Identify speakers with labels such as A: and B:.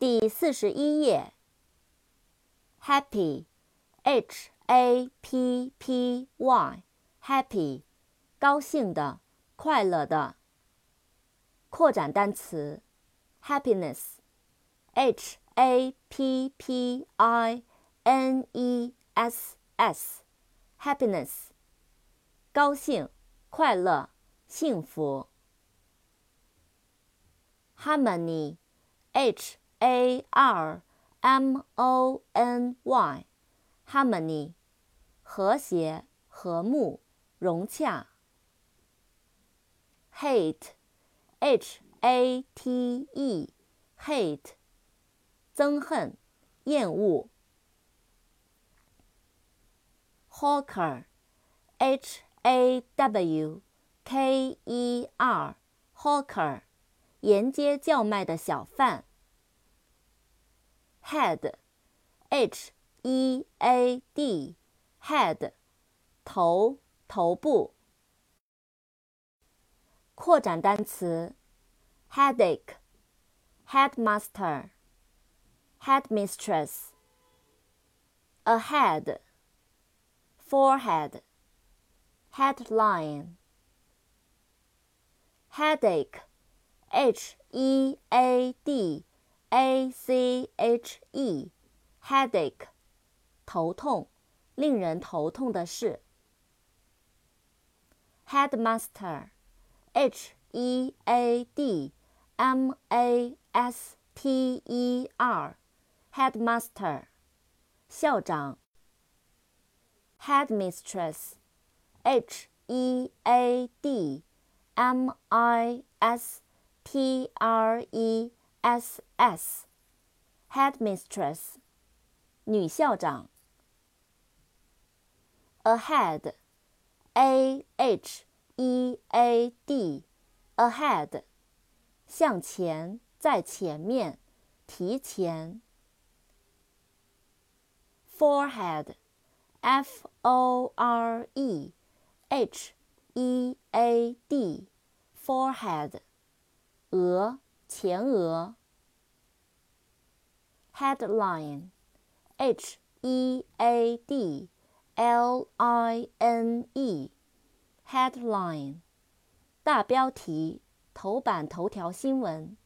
A: 第四十一页。Happy，H A P P Y，Happy，高兴的，快乐的。扩展单词，Happiness，H A P P I N E S S，Happiness，高兴，快乐，幸福。Harmony，H A R M O N Y，Harmony，和谐、和睦、融洽。Hate，H A T E，Hate，憎恨、厌恶。Hawker，H A W K E R，Hawker。沿街叫卖的小贩。Head，H E A D，Head，头，头部。扩展单词：headache，headmistress，ahead，forehead，headline，headache。H e a d a c h e，headache，头痛，令人头痛的事。Headmaster，H e a d m a s t e r，headmaster，校长。Headmistress，H e a d m i s T R E S S，headmistress，女校长。Ahead，A H E A D，ahead，向前，在前面，提前。Forehead，F O R E H E A D，forehead。额，前额。Headline，H E A D L I N E，headline，大标题，头版头条新闻。